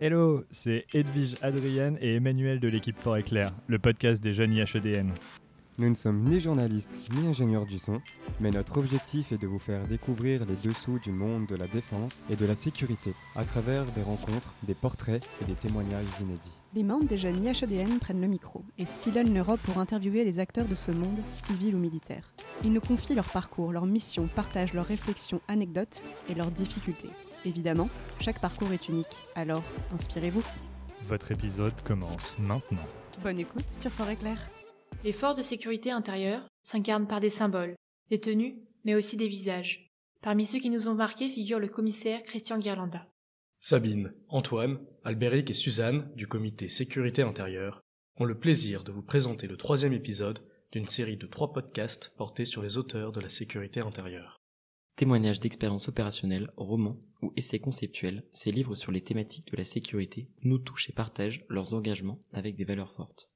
Hello, c'est Edwige Adrienne et Emmanuel de l'équipe Fort Éclair, le podcast des jeunes IHEDN. Nous ne sommes ni journalistes ni ingénieurs du son, mais notre objectif est de vous faire découvrir les dessous du monde de la défense et de la sécurité à travers des rencontres, des portraits et des témoignages inédits. Les membres des jeunes IHEDN prennent le micro et sillonnent l'Europe pour interviewer les acteurs de ce monde, civil ou militaire. Ils nous confient leur parcours, leur mission, partagent leurs réflexions, anecdotes et leurs difficultés. Évidemment, chaque parcours est unique, alors inspirez-vous. Votre épisode commence maintenant. Bonne écoute sur Fort Éclair. Les forces de sécurité intérieure s'incarnent par des symboles, des tenues, mais aussi des visages. Parmi ceux qui nous ont marqués figure le commissaire Christian Guirlanda. Sabine, Antoine, Albéric et Suzanne du comité Sécurité intérieure ont le plaisir de vous présenter le troisième épisode d'une série de trois podcasts portés sur les auteurs de la sécurité intérieure. Témoignages d'expériences opérationnelles, romans ou essais conceptuels, ces livres sur les thématiques de la sécurité nous touchent et partagent leurs engagements avec des valeurs fortes.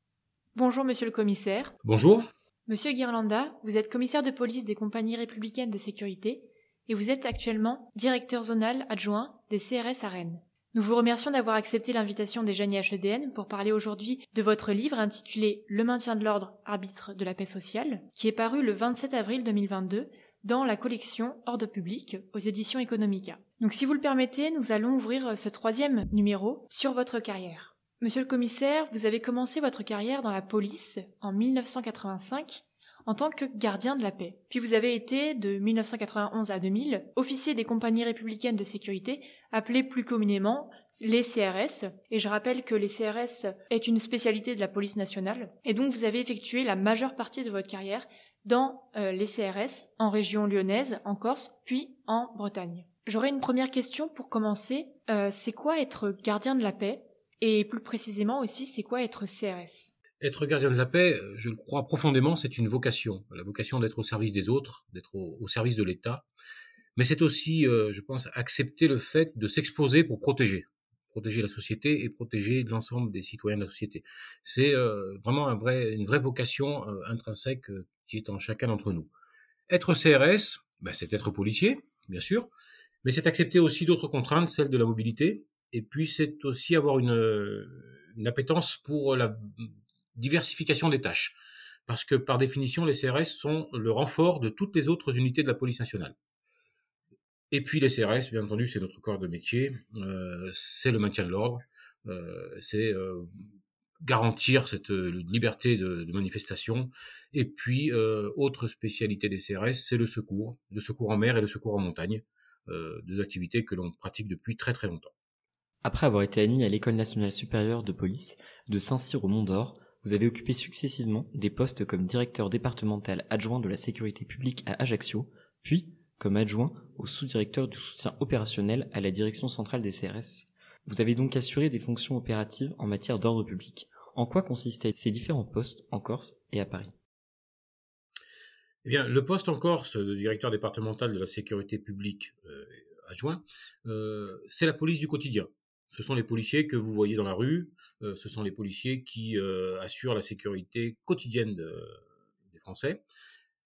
Bonjour monsieur le commissaire. Bonjour. Monsieur Guirlanda, vous êtes commissaire de police des compagnies républicaines de sécurité et vous êtes actuellement directeur zonal adjoint des CRS à Rennes. Nous vous remercions d'avoir accepté l'invitation des jeunes IHEDN pour parler aujourd'hui de votre livre intitulé Le maintien de l'ordre, arbitre de la paix sociale, qui est paru le 27 avril 2022 dans la collection Ordre public aux éditions Economica. Donc si vous le permettez, nous allons ouvrir ce troisième numéro sur votre carrière. Monsieur le commissaire, vous avez commencé votre carrière dans la police en 1985 en tant que gardien de la paix. Puis vous avez été, de 1991 à 2000, officier des compagnies républicaines de sécurité, appelées plus communément les CRS. Et je rappelle que les CRS est une spécialité de la police nationale. Et donc vous avez effectué la majeure partie de votre carrière dans euh, les CRS, en région lyonnaise, en Corse, puis en Bretagne. J'aurais une première question pour commencer. Euh, c'est quoi être gardien de la paix? Et plus précisément aussi, c'est quoi être CRS Être gardien de la paix, je le crois profondément, c'est une vocation. La vocation d'être au service des autres, d'être au, service de l'État. Mais c'est aussi, euh, je pense, accepter le fait de s'exposer pour protéger. Protéger la société et protéger l'ensemble des citoyens de la société. C'est euh, vraiment un vrai, une vraie vocation euh, intrinsèque qui est en chacun d'entre nous. Être CRS, ben, c'est être policier, bien sûr, mais c'est accepter aussi d'autres contraintes, celles de la mobilité, et puis c'est aussi avoir une, une appétence pour la diversification des tâches. Parce que par définition, les CRS sont le renfort de toutes les autres unités de la police nationale. Et puis les CRS, bien entendu, c'est notre corps de métier, euh, c'est le maintien de l'ordre, euh, c'est euh, garantir cette liberté de, de, manifestation. Et puis, autre spécialité des CRS, c'est le secours, le secours en mer et le secours en montagne, deux activités que l'on pratique depuis très très longtemps. Après avoir été admis à l'École nationale supérieure de police de Saint-Cyr au Mont-d'Or, vous avez occupé successivement des postes comme directeur départemental adjoint de la sécurité publique à Ajaccio, puis comme adjoint au sous-directeur du soutien opérationnel à la direction centrale des CRS. Vous avez donc assuré des fonctions opératives en matière d'ordre public. En quoi consistaient ces différents postes en Corse et à Paris? Eh bien, le poste en Corse de directeur départemental de la sécurité publique euh, adjoint, euh, c'est la police du quotidien ce sont les policiers que vous voyez dans la rue, euh, ce sont les policiers qui euh, assurent la sécurité quotidienne des Français.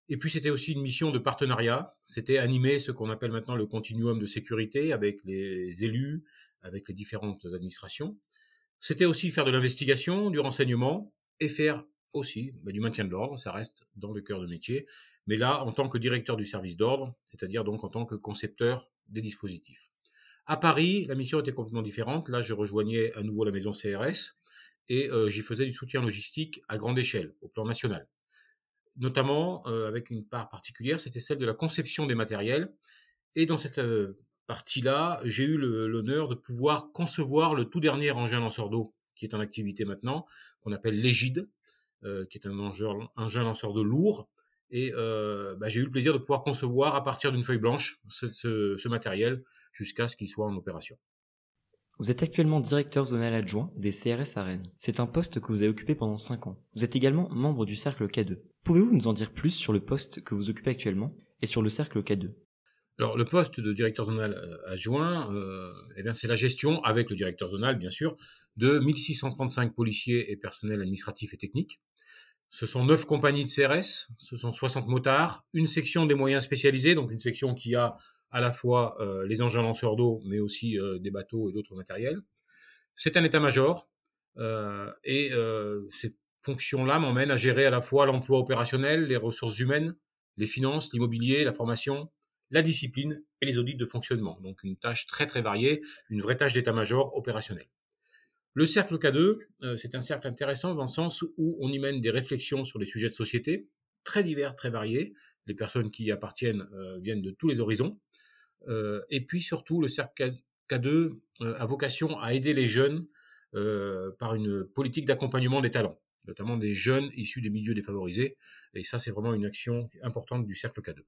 Et puis c'était aussi une mission de partenariat, c'était animer ce qu'on appelle maintenant le continuum de sécurité avec les élus, avec les différentes administrations. C'était aussi faire de l'investigation, du renseignement et faire aussi bah, du maintien de l'ordre, ça reste dans le cœur de métier, mais là en tant que directeur du service d'ordre, c'est-à-dire donc en tant que concepteur des dispositifs. À Paris, la mission était complètement différente. Là, je rejoignais à nouveau la maison CRS et euh, j'y faisais du soutien logistique à grande échelle, au plan national. Notamment euh, avec une part particulière, c'était celle de la conception des matériels. Et dans cette euh, partie-là, j'ai eu l'honneur de pouvoir concevoir le tout dernier engin lanceur d'eau qui est en activité maintenant, qu'on appelle l'Égide, qui est un engin, lanceur d'eau lourd, et bah, j'ai eu le plaisir de pouvoir concevoir à partir d'une feuille blanche ce, ce matériel jusqu'à ce qu'il soit en opération. Vous êtes actuellement directeur zonal adjoint des CRS à Rennes. C'est un poste que vous avez occupé pendant 5 ans. Vous êtes également membre du cercle K2. Pouvez-vous nous en dire plus sur le poste que vous occupez actuellement et sur le cercle K2 alors le poste de directeur zonal euh, adjoint, euh, eh bien c'est la gestion avec le directeur zonal bien sûr de 1635 policiers et personnels administratifs et techniques, ce sont neuf compagnies de CRS, ce sont 60 motards, une section des moyens spécialisés, donc une section qui a à la fois euh, les engins lanceurs d'eau, mais aussi euh, des bateaux et d'autres matériels. C'est un état-major et cette fonction-là m'emmène à gérer à la fois l'emploi opérationnel, les ressources humaines, les finances, l'immobilier, la formation, la discipline et les audits de fonctionnement. Donc une tâche très très variée, une vraie tâche d'état-major opérationnel. Le cercle K2, euh, c'est un cercle intéressant dans le sens où on y mène des réflexions sur des sujets de société très divers, très variés. Les personnes qui y appartiennent euh, viennent de tous les horizons. Euh, et puis surtout, le cercle K2 a vocation à aider les jeunes par une politique d'accompagnement des talents, notamment des jeunes issus des milieux défavorisés. Et ça, c'est vraiment une action importante du cercle K2.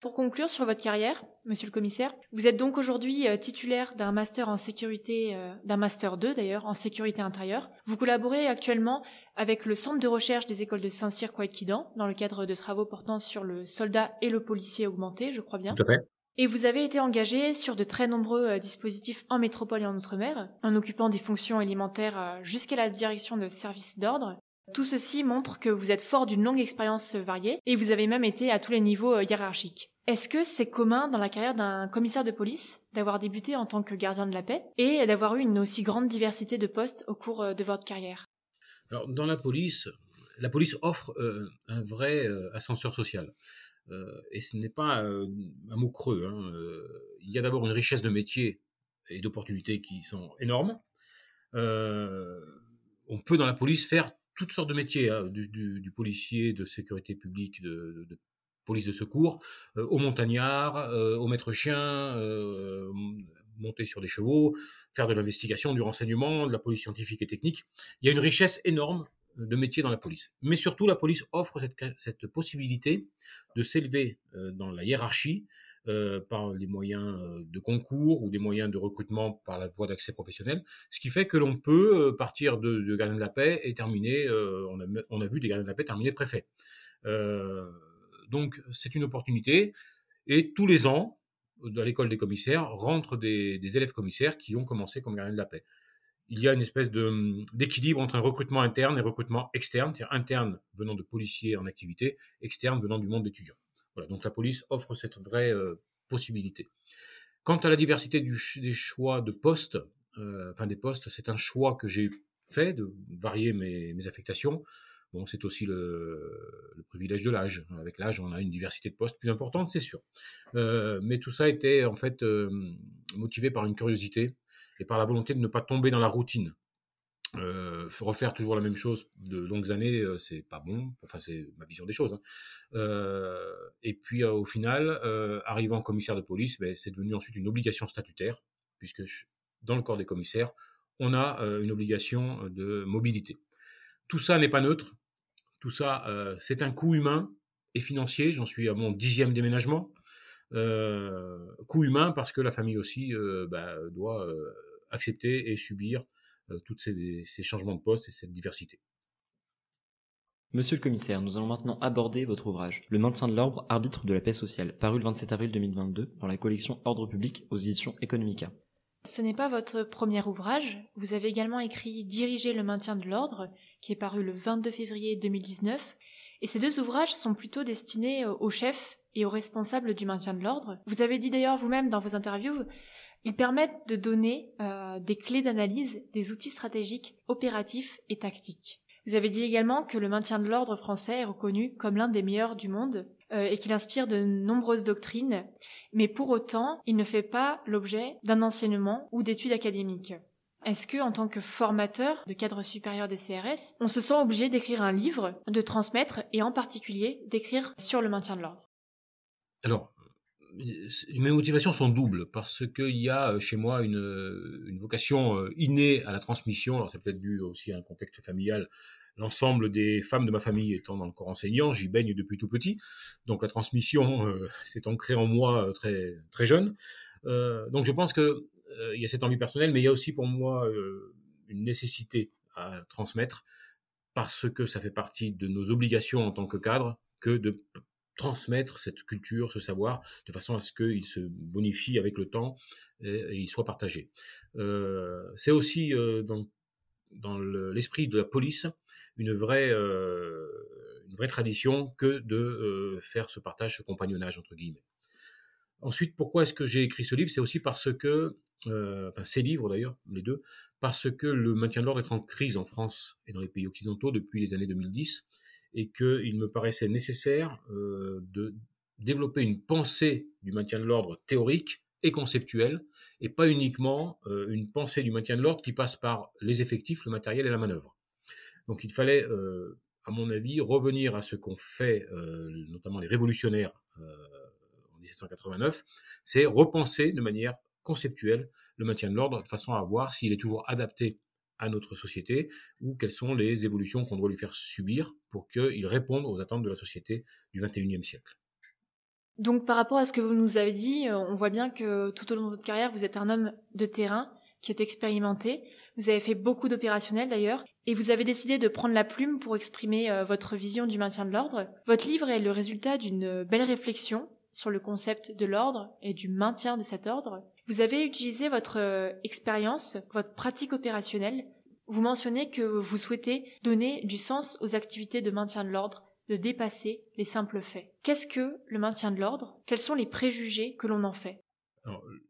Pour conclure sur votre carrière, monsieur le commissaire, vous êtes donc aujourd'hui euh, titulaire d'un master en sécurité, euh, d'un master 2 d'ailleurs, en sécurité intérieure. Vous collaborez actuellement avec le centre de recherche des écoles de Saint-Cyr Quidan dans le cadre de travaux portant sur le soldat et le policier augmenté, je crois bien. Tout à fait. Et vous avez été engagé sur de très nombreux euh, dispositifs en métropole et en outre-mer, en occupant des fonctions élémentaires jusqu'à la direction de services d'ordre. Tout ceci montre que vous êtes fort d'une longue expérience variée et vous avez même été à tous les niveaux euh, hiérarchiques. Est-ce que c'est commun dans la carrière d'un commissaire de police d'avoir débuté en tant que gardien de la paix et d'avoir eu une aussi grande diversité de postes au cours euh, de votre carrière? Alors, dans la police, la police offre euh, un vrai ascenseur social. Et ce n'est pas un mot creux. Hein, il y a d'abord une richesse de métiers et d'opportunités qui sont énormes. on peut dans la police faire toutes sortes de métiers, hein, du, policier, de sécurité publique, de, police de secours, euh, au montagnard, euh, au maître chien, euh, monter sur des chevaux, faire de l'investigation, du renseignement, de la police scientifique et technique. Il y a une richesse énorme de métiers dans la police. Mais surtout, la police offre cette, possibilité de s'élever dans la hiérarchie euh, par les moyens euh, de concours ou des moyens de recrutement par la voie d'accès professionnel, ce qui fait que l'on peut euh, partir de, gardien de la paix et terminer, on, a, on, a, vu des gardiens de la paix terminer préfet. donc c'est une opportunité et tous les ans, à l'école des commissaires, rentrent des, des, élèves commissaires qui ont commencé comme gardiens de la paix. Il y a une espèce d'équilibre entre un recrutement interne et recrutement externe, c'est-à-dire interne venant de policiers en activité, externe venant du monde d'étudiants donc la police offre cette vraie euh, possibilité. Quant à la diversité des choix de postes, euh, enfin des postes, c'est un choix que j'ai fait de varier mes, affectations. Bon, c'est aussi le, privilège de l'âge. Avec l'âge, on a une diversité de postes plus importante, c'est sûr. Euh, mais tout ça était en fait motivé par une curiosité et par la volonté de ne pas tomber dans la routine. Euh, refaire toujours la même chose de longues années, euh, c'est pas bon. Enfin, c'est ma vision des choses. Hein. Euh, et puis, au final, arrivant commissaire de police, ben, c'est devenu ensuite une obligation statutaire, puisque dans le corps des commissaires, on a une obligation de mobilité. Tout ça n'est pas neutre. Tout ça, c'est un coût humain et financier. J'en suis à mon dixième déménagement. coût humain parce que la famille aussi bah, doit accepter et subir euh, tous ces, changements de poste et cette diversité. Monsieur le commissaire, nous allons maintenant aborder votre ouvrage, Le maintien de l'ordre, arbitre de la paix sociale, paru le 27 avril 2022 dans la collection Ordre public aux éditions Economica. Ce n'est pas votre premier ouvrage, vous avez également écrit Diriger le maintien de l'ordre, qui est paru le 22 février 2019, et ces deux ouvrages sont plutôt destinés aux chefs et aux responsables du maintien de l'ordre. Vous avez dit d'ailleurs vous-même dans vos interviews ils permettent de donner euh, des clés d'analyse, des outils stratégiques, opératifs et tactiques. Vous avez dit également que le maintien de l'ordre français est reconnu comme l'un des meilleurs du monde et qu'il inspire de nombreuses doctrines, mais pour autant, il ne fait pas l'objet d'un enseignement ou d'études académiques. Est-ce que, en tant que formateur de cadre supérieur des CRS, on se sent obligé d'écrire un livre, de transmettre et en particulier d'écrire sur le maintien de l'ordre? Alors, mes motivations sont doubles parce qu'il y a euh, chez moi une, euh, une, vocation euh, innée à la transmission. Alors c'est peut-être dû aussi à un contexte familial. L'ensemble des femmes de ma famille étant dans le corps enseignant, j'y baigne depuis tout petit. Donc la transmission s'est ancrée en moi très très jeune. Euh, donc je pense que il y a cette envie personnelle, mais il y a aussi pour moi une nécessité à transmettre parce que ça fait partie de nos obligations en tant que cadre que de transmettre cette culture, ce savoir, de façon à ce qu'il se bonifie avec le temps et, il soit partagé. Euh, c'est aussi euh, dans, dans l'esprit de la police une vraie, euh, tradition que de faire ce partage, ce compagnonnage, entre guillemets. Ensuite, pourquoi est-ce que j'ai écrit ce livre? C'est aussi parce que euh, enfin ces livres d'ailleurs, les deux, parce que le maintien de l'ordre est en crise en France et dans les pays occidentaux depuis les années 2010, et qu'il me paraissait nécessaire euh, de développer une pensée du maintien de l'ordre théorique et conceptuelle, et pas uniquement euh, une pensée du maintien de l'ordre qui passe par les effectifs, le matériel et la manœuvre. Donc il fallait, à mon avis, revenir à ce qu'ont fait notamment les révolutionnaires en 1789, c'est repenser de manière conceptuel le maintien de l'ordre de façon à voir s'il est toujours adapté à notre société ou quelles sont les évolutions qu'on doit lui faire subir pour qu'il réponde aux attentes de la société du XXIe siècle. Donc par rapport à ce que vous nous avez dit, euh, on voit bien que tout au long de votre carrière, vous êtes un homme de terrain qui est expérimenté. Vous avez fait beaucoup d'opérationnels d'ailleurs, et vous avez décidé de prendre la plume pour exprimer euh, votre vision du maintien de l'ordre. Votre livre est le résultat d'une belle réflexion sur le concept de l'ordre et du maintien de cet ordre. Vous avez utilisé votre euh, expérience, votre pratique opérationnelle. Vous mentionnez que vous souhaitez donner du sens aux activités de maintien de l'ordre, de dépasser les simples faits. Qu'est-ce que le maintien de l'ordre? Quels sont les préjugés que l'on en fait?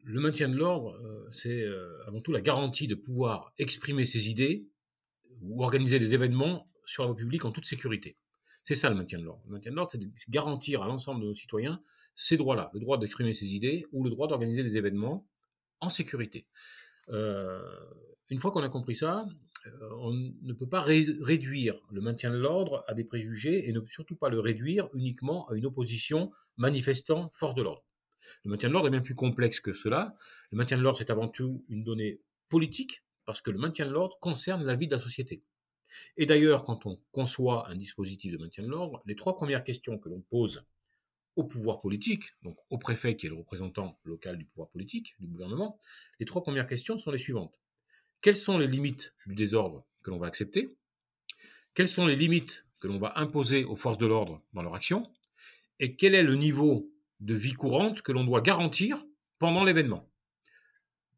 Le maintien de l'ordre, euh, c'est euh, avant tout la garantie de pouvoir exprimer ses idées ou organiser des événements sur la voie publique en toute sécurité. C'est ça le maintien de l'ordre. Le maintien de l'ordre, c'est garantir à l'ensemble de nos citoyens ces droits-là, le droit d'exprimer ses idées ou le droit d'organiser des événements en sécurité. Euh, une fois qu'on a compris ça, on ne peut pas réduire le maintien de l'ordre à des préjugés et ne surtout pas le réduire uniquement à une opposition manifestant force de l'ordre. Le maintien de l'ordre est bien plus complexe que cela. Le maintien de l'ordre, c'est avant tout une donnée politique, parce que le maintien de l'ordre concerne la vie de la société. Et d'ailleurs, quand on conçoit un dispositif de maintien de l'ordre, les trois premières questions que l'on pose au pouvoir politique, donc au préfet qui est le représentant local du pouvoir politique, du gouvernement, les trois premières questions sont les suivantes. Quelles sont les limites du désordre que l'on va accepter? Quelles sont les limites que l'on va imposer aux forces de l'ordre dans leur action? Et quel est le niveau de vie courante que l'on doit garantir pendant l'événement?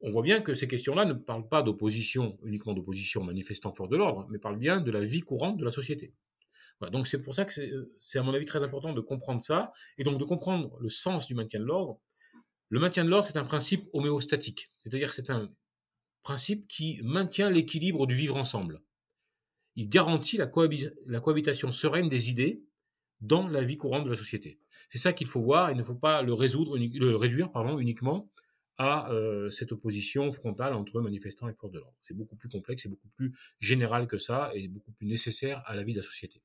On voit bien que ces questions-là ne parlent pas d'opposition, uniquement d'opposition manifestant force de l'ordre, mais parlent bien de la vie courante de la société. donc c'est pour ça que c'est à mon avis très important de comprendre ça, et donc de comprendre le sens du maintien de l'ordre. Le maintien de l'ordre, c'est un principe homéostatique, c'est-à-dire c'est un principe qui maintient l'équilibre du vivre ensemble. Il garantit la, cohabitation sereine des idées dans la vie courante de la société. C'est ça qu'il faut voir, il ne faut pas le, résoudre, le réduire pardon, uniquement à euh, cette opposition frontale entre manifestants et forces de l'ordre. C'est beaucoup plus complexe et beaucoup plus général que ça et beaucoup plus nécessaire à la vie de la société.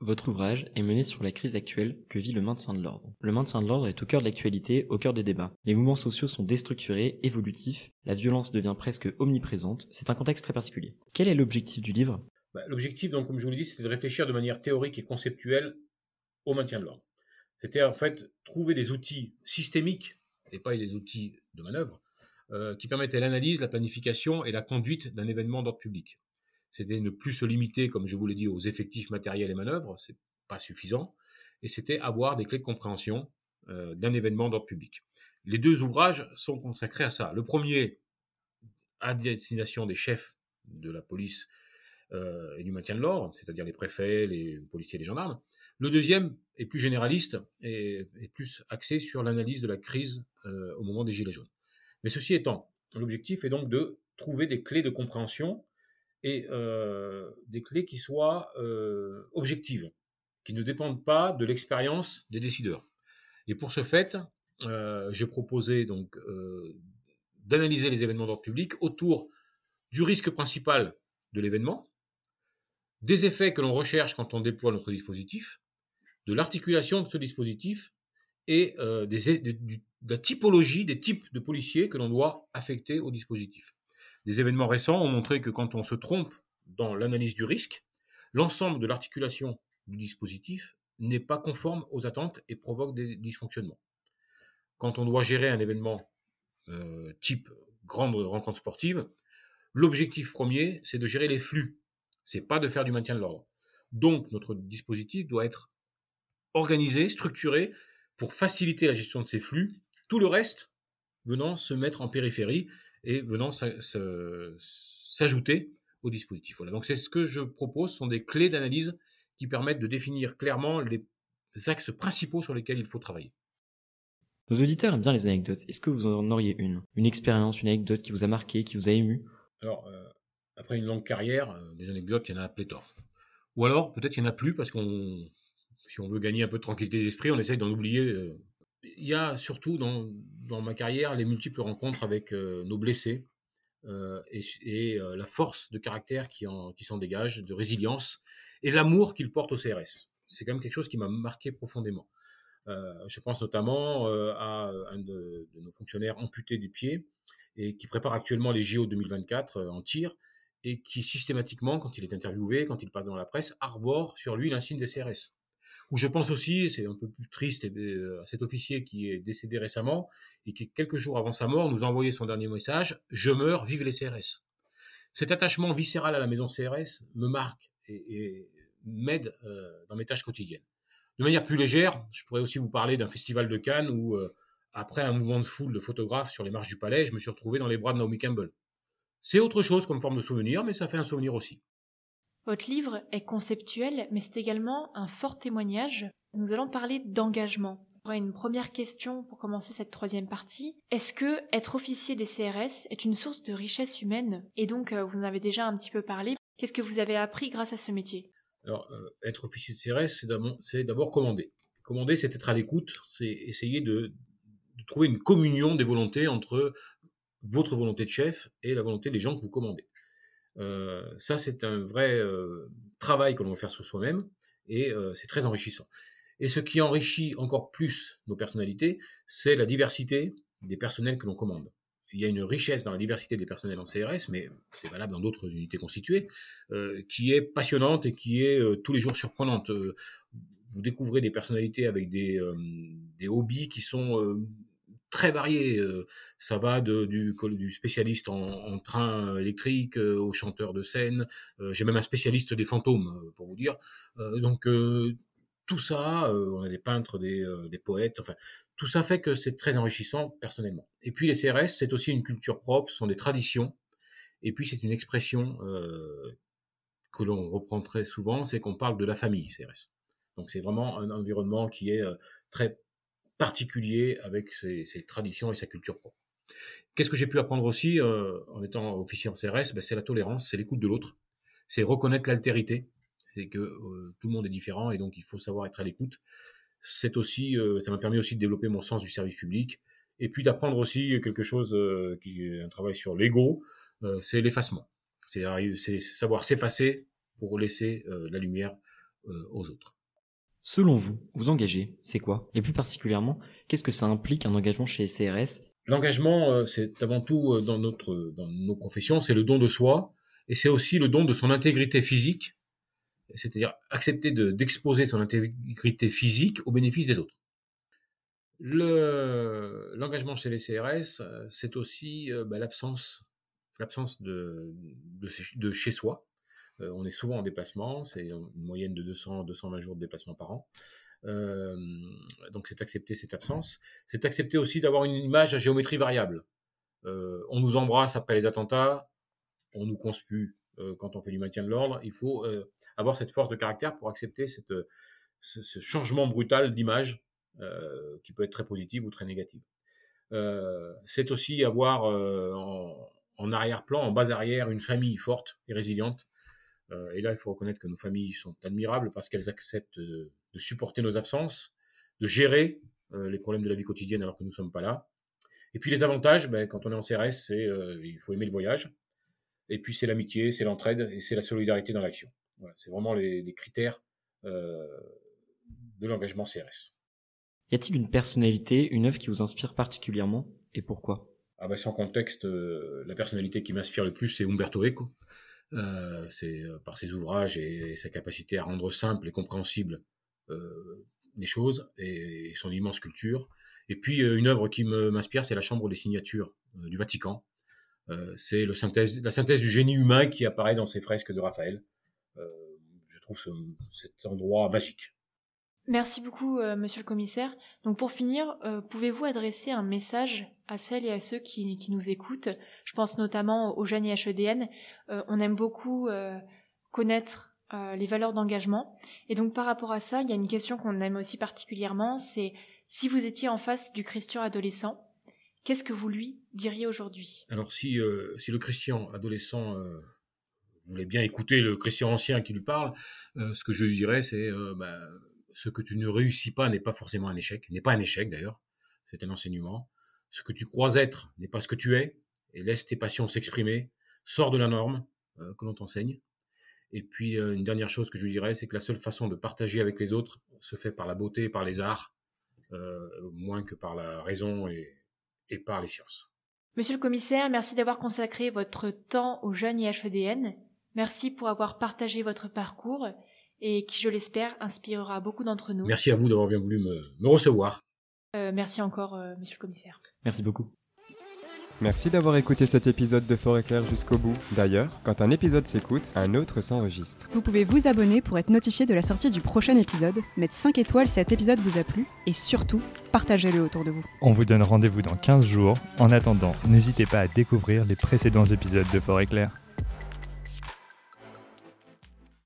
Votre ouvrage est mené sur la crise actuelle que vit le maintien de l'ordre. Le maintien de l'ordre est au cœur de l'actualité, au cœur des débats. Les mouvements sociaux sont déstructurés, évolutifs, la violence devient presque omniprésente, c'est un contexte très particulier. Quel est l'objectif du livre? Bah, L'objectif, donc, comme je vous l'ai dit, c'était de réfléchir de manière théorique et conceptuelle au maintien de l'ordre. C'était en fait trouver des outils systémiques et pas des outils de manœuvre, euh, qui permettaient l'analyse, la planification et la conduite d'un événement d'ordre public. C'était ne plus se limiter, comme je vous l'ai dit, aux effectifs matériels et manœuvres, c'est pas suffisant, et c'était avoir des clés de compréhension euh, d'un événement d'ordre public. Les deux ouvrages sont consacrés à ça. Le premier, à destination des chefs de la police euh, et du maintien de l'ordre, c'est-à-dire les préfets, les policiers et les gendarmes. Le deuxième est plus généraliste et, plus axé sur l'analyse de la crise euh, au moment des Gilets jaunes. Mais ceci étant, l'objectif est donc de trouver des clés de compréhension et euh, des clés qui soient euh, objectives, qui ne dépendent pas de l'expérience des décideurs. Et pour ce fait, j'ai proposé donc d'analyser les événements d'ordre public autour du risque principal de l'événement, des effets que l'on recherche quand on déploie notre dispositif, de l'articulation de ce dispositif et euh, des, de, la typologie des types de policiers que l'on doit affecter au dispositif. Des événements récents ont montré que quand on se trompe dans l'analyse du risque, l'ensemble de l'articulation du dispositif n'est pas conforme aux attentes et provoque des dysfonctionnements. Quand on doit gérer un événement euh, type grande rencontre sportive, l'objectif premier, c'est de gérer les flux. C'est pas de faire du maintien de l'ordre. Donc, notre dispositif doit être organisé, structuré pour faciliter la gestion de ces flux. Tout le reste venant se mettre en périphérie et venant s'ajouter au dispositif. Voilà. Donc c'est ce que je propose, ce sont des clés d'analyse qui permettent de définir clairement les axes principaux sur lesquels il faut travailler. Nos auditeurs aiment bien les anecdotes. Est-ce que vous en auriez une? Une expérience, une anecdote qui vous a marqué, qui vous a ému? Alors, euh, après une longue carrière, euh, des anecdotes, il y en a à pléthore. Ou alors, peut-être il n'y en a plus parce qu'on, si on veut gagner un peu de tranquillité d'esprit, on essaye d'en oublier. euh. Il y a surtout dans, ma carrière les multiples rencontres avec euh, nos blessés euh, et, euh, la force de caractère qui, en, qui s'en dégage, de résilience et l'amour qu'ils portent au CRS. C'est quand même quelque chose qui m'a marqué profondément. Je pense notamment à un de, nos fonctionnaires amputés du pied et qui prépare actuellement les JO 2024 euh, en tir et qui systématiquement, quand il est interviewé, quand il passe dans la presse, arbore sur lui l'insigne des CRS. Ou je pense aussi, c'est un peu plus triste, euh, à cet officier qui est décédé récemment et qui, quelques jours avant sa mort, nous a envoyé son dernier message Je meurs, vive les CRS. Cet attachement viscéral à la maison CRS me marque et, et m'aide euh, dans mes tâches quotidiennes. De manière plus légère, je pourrais aussi vous parler d'un festival de Cannes où, euh, après un mouvement de foule de photographes sur les marches du palais, je me suis retrouvé dans les bras de Naomi Campbell. C'est autre chose comme forme de souvenir, mais ça fait un souvenir aussi. Votre livre est conceptuel, mais c'est également un fort témoignage. Nous allons parler d'engagement. Une première question pour commencer cette troisième partie. Est-ce que être officier des CRS est une source de richesse humaine? Et donc, euh, vous en avez déjà un petit peu parlé. Qu'est-ce que vous avez appris grâce à ce métier? Alors, euh, être officier de CRS, c'est d'abord commander. Commander, c'est être à l'écoute, c'est essayer de, trouver une communion des volontés entre votre volonté de chef et la volonté des gens que vous commandez. Euh, ça, c'est un vrai euh, travail que l'on va faire sur soi-même et euh, c'est très enrichissant. Et ce qui enrichit encore plus nos personnalités, c'est la diversité des personnels que l'on commande. Il y a une richesse dans la diversité des personnels en CRS, mais c'est valable dans d'autres unités constituées, euh, qui est passionnante et qui est euh, tous les jours surprenante. vous découvrez des personnalités avec des, des hobbies qui sont très variés. Ça va de, du, du, spécialiste en, en, train électrique au chanteur de scène. J'ai même un spécialiste des fantômes, pour vous dire. Donc tout ça, on a des peintres, des, des, poètes, enfin tout ça fait que c'est très enrichissant personnellement. Et puis les CRS, c'est aussi une culture propre, ce sont des traditions. Et puis c'est une expression que l'on reprend très souvent, c'est qu'on parle de la famille CRS. Donc c'est vraiment un environnement qui est très particulier avec ses, traditions et sa culture propre. Qu'est-ce que j'ai pu apprendre aussi euh, en étant officier en CRS ben, C'est la tolérance, c'est l'écoute de l'autre, c'est reconnaître l'altérité, c'est que euh, tout le monde est différent et donc il faut savoir être à l'écoute. C'est aussi, euh, ça m'a permis aussi de développer mon sens du service public et puis d'apprendre aussi quelque chose qui est un travail sur l'ego, c'est l'effacement. C'est savoir s'effacer pour laisser la lumière aux autres. Selon vous, vous engager, c'est quoi? Et plus particulièrement, qu'est-ce que ça implique un engagement chez CRS L'engagement, euh, c'est avant tout dans, notre, dans nos professions, c'est le don de soi, et c'est aussi le don de son intégrité physique, c'est-à-dire accepter d'exposer de, son intégrité physique au bénéfice des autres. L'engagement chez les CRS, c'est aussi euh, bah, l'absence l'absence de, de, chez soi, euh, on est souvent en déplacement, c'est une moyenne de 200 220 jours de déplacement par an. Euh, donc c'est accepter cette absence. C'est accepter aussi d'avoir une image à géométrie variable. Euh, on nous embrasse après les attentats, on nous conspue quand on fait du maintien de l'ordre. Il faut avoir cette force de caractère pour accepter ce, changement brutal d'image qui peut être très positive ou très négative. c'est aussi avoir en, en arrière-plan, en bas arrière, une famille forte et résiliente et là, il faut reconnaître que nos familles sont admirables parce qu'elles acceptent de, de, supporter nos absences, de gérer euh, les problèmes de la vie quotidienne alors que nous ne sommes pas là. Et puis les avantages, ben, quand on est en CRS, c'est euh, il faut aimer le voyage. Et puis c'est l'amitié, c'est l'entraide et c'est la solidarité dans l'action. Voilà, c'est vraiment les, les critères euh, de l'engagement CRS. Y a-t-il une personnalité, une œuvre qui vous inspire particulièrement et pourquoi? Ah ben, Sans contexte, euh, la personnalité qui m'inspire le plus, c'est Umberto Eco. Euh, c'est par ses ouvrages et, sa capacité à rendre simple et compréhensible euh, les choses et, son immense culture. Et puis euh, une œuvre qui m'inspire, c'est la Chambre des signatures euh, du Vatican. Euh, c'est synthèse, la synthèse du génie humain qui apparaît dans ces fresques de Raphaël. je trouve ce, cet endroit magique. Merci beaucoup, euh, monsieur le commissaire. Donc pour finir, euh, pouvez-vous adresser un message à celles et à ceux qui, nous écoutent? Je pense notamment aux jeunes IHEDN. Euh, on aime beaucoup connaître les valeurs d'engagement. Et donc par rapport à ça, il y a une question qu'on aime aussi particulièrement, c'est Si vous étiez en face du Christian adolescent, qu'est-ce que vous lui diriez aujourd'hui? Alors si, euh, le Christian adolescent euh, voulait bien écouter le Christian ancien qui lui parle, euh, ce que je lui dirais, c'est euh, bah, ce que tu ne réussis pas n'est pas forcément un échec, n'est pas un échec d'ailleurs, c'est un enseignement. Ce que tu crois être n'est pas ce que tu es, et laisse tes passions s'exprimer, sors de la norme euh, que l'on t'enseigne. Et puis euh, une dernière chose que je dirais, c'est que la seule façon de partager avec les autres se fait par la beauté, par les arts, euh, moins que par la raison et, et par les sciences. Monsieur le commissaire, merci d'avoir consacré votre temps aux jeunes IHEDN. Merci pour avoir partagé votre parcours et qui, je l'espère, inspirera beaucoup d'entre nous. Merci à vous d'avoir bien voulu me, me recevoir. Euh, merci encore, euh, monsieur le commissaire. Merci beaucoup. Merci d'avoir écouté cet épisode de Forêt Claire jusqu'au bout. D'ailleurs, quand un épisode s'écoute, un autre s'enregistre. Vous pouvez vous abonner pour être notifié de la sortie du prochain épisode, mettre 5 étoiles si cet épisode vous a plu, et surtout, partagez-le autour de vous. On vous donne rendez-vous dans 15 jours. En attendant, n'hésitez pas à découvrir les précédents épisodes de Forêt Claire.